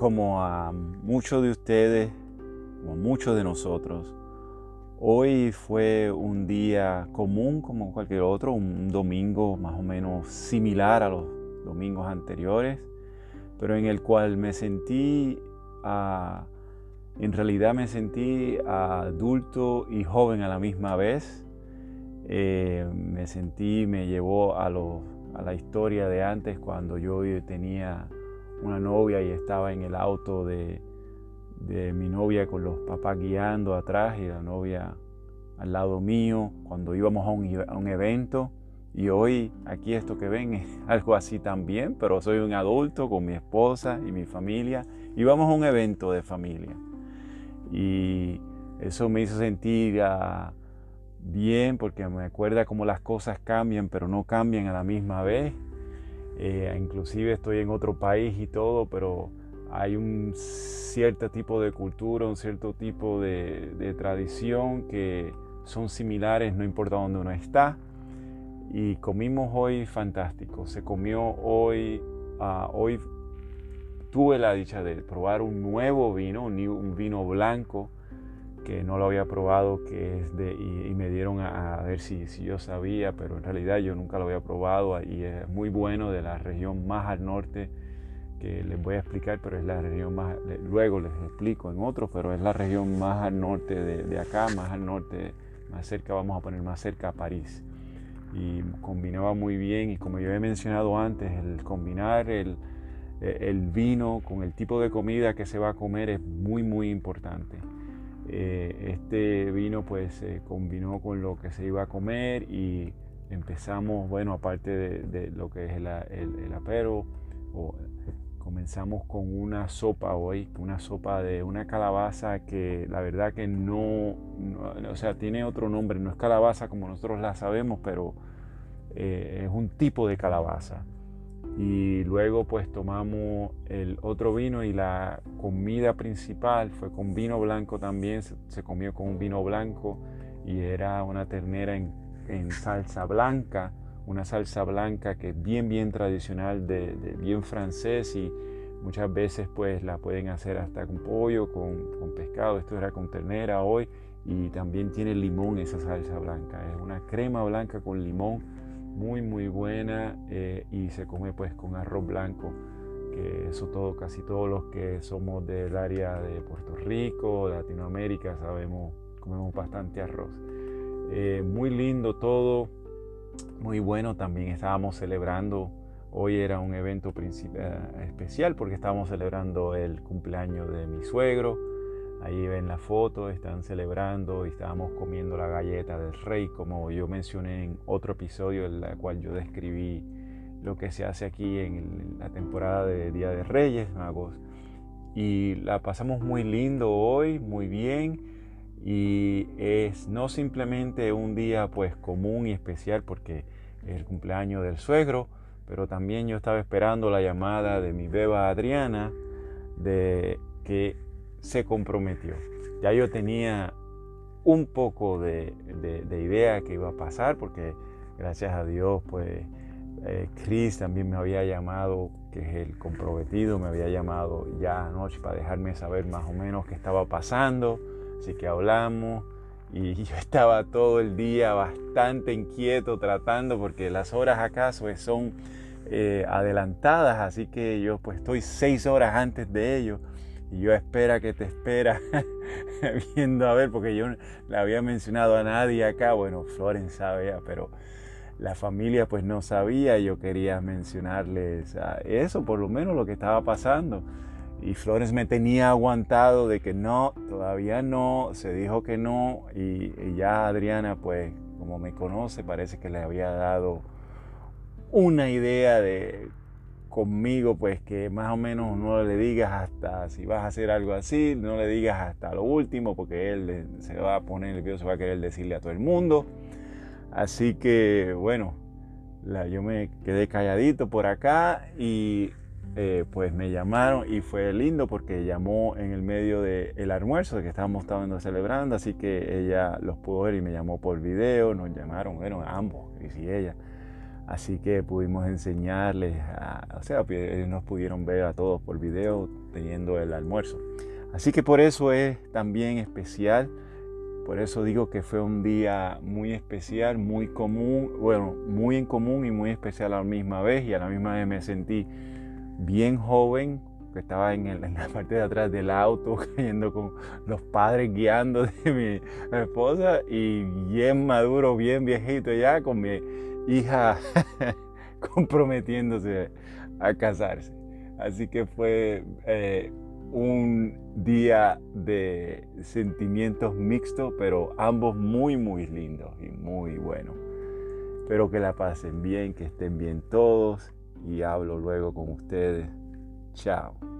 como a muchos de ustedes, como muchos de nosotros, hoy fue un día común como cualquier otro, un domingo más o menos similar a los domingos anteriores, pero en el cual me sentí, ah, en realidad me sentí adulto y joven a la misma vez. Eh, me sentí, me llevó a la historia de antes cuando yo tenía una novia y estaba en el auto de, mi novia con los papás guiando atrás y la novia al lado mío cuando íbamos a un, evento. Y hoy aquí esto que ven es algo así también, pero soy un adulto con mi esposa y mi familia y vamos a un evento de familia. Y eso me hizo sentir ah, bien porque me acuerda cómo las cosas cambian, pero no cambian a la misma vez. Eh, inclusive estoy en otro país y todo, pero hay un cierto tipo de cultura, un cierto tipo de, tradición que son similares, no importa dónde uno está. Y comimos hoy fantástico. Se comió hoy, ah, hoy tuve la dicha de probar un nuevo vino, un vino blanco que no lo había probado, que es de, y, me dieron a, ver si, si, yo sabía, pero en realidad yo nunca lo había probado y es muy bueno de la región más al norte, que les voy a explicar, pero es la región más, luego les explico en otro, pero es la región más al norte de, de acá, más al norte, más cerca, vamos a poner más cerca a París. Y combinaba muy bien y como yo he mencionado antes, el combinar el, el vino con el tipo de comida que se va a comer es muy, muy importante. Eh, este vino pues se combinó con lo que se iba a comer y empezamos, bueno, aparte de, lo que es el, el, apero, comenzamos con una sopa hoy, una sopa de una calabaza que la verdad que no, o sea, tiene otro nombre, no es calabaza como nosotros la sabemos, pero eh, es un tipo de calabaza y luego pues tomamos el otro vino y la comida principal fue con vino blanco también, se, comió con un vino blanco y era una ternera en, salsa blanca, una salsa blanca que es bien bien tradicional, de, bien francés y muchas veces pues la pueden hacer hasta con pollo, con, con pescado, esto era con ternera hoy y también tiene limón esa salsa blanca, es una crema blanca con limón muy muy buena eh, y se come pues con arroz blanco que eso todo casi todos los que somos del área de Puerto Rico Latinoamérica sabemos comemos bastante arroz. Eh, muy lindo todo muy bueno. También estábamos celebrando hoy era un evento eh, especial porque estábamos celebrando el cumpleaños de mi suegro Ahí ven la foto, están celebrando y estábamos comiendo la galleta del rey, como yo mencioné en otro episodio en el cual yo describí lo que se hace aquí en la temporada de Día de Reyes Magos. Y la pasamos muy lindo hoy, muy bien. Y es no simplemente un día pues común y especial porque es el cumpleaños del suegro, pero también yo estaba esperando la llamada de mi beba Adriana de que se comprometió. Ya yo tenía un poco de, idea que iba a pasar porque gracias a Dios pues eh, Chris también me había llamado, que es el comprometido, me había llamado ya anoche para dejarme saber más o menos qué estaba pasando, así que hablamos y yo estaba todo el día bastante inquieto tratando porque las horas acá pues, son eh, adelantadas, así que yo pues estoy seis horas antes de ellos y yo espera que te espera, viendo a ver, porque yo le había mencionado a nadie acá, bueno, Florence sabía, pero la familia pues no sabía, yo quería mencionarles eso, por lo menos lo que estaba pasando. Y Flores me tenía aguantado de que no, todavía no, se dijo que no, y, y ya Adriana pues como me conoce parece que le había dado una idea de conmigo, pues que más o menos no le digas hasta si vas a hacer algo así, no le digas hasta lo último, porque él se va a poner nervioso, va a querer decirle a todo el mundo. Así que bueno, yo me quedé calladito por acá y eh, pues me llamaron y fue lindo porque llamó en el medio del almuerzo que estábamos celebrando, así que ella los pudo ver y me llamó por video, nos llamaron, bueno, ambos, Chris y ella Así que pudimos enseñarles, o sea, ellos nos pudieron ver a todos por video teniendo el almuerzo. Así que por eso es también especial, por eso digo que fue un día muy especial, muy común, bueno, muy en común y muy especial a la misma vez y a la misma vez me sentí bien joven, que estaba en, en, la parte de atrás del auto, cayendo con los padres guiando de mi esposa y bien maduro, bien viejito ya, con mi hija comprometiéndose a casarse. Así que fue eh, un día de sentimientos mixtos, pero ambos muy, muy lindos y muy buenos. Espero que la pasen bien, que estén bien todos y hablo luego con ustedes. Chao.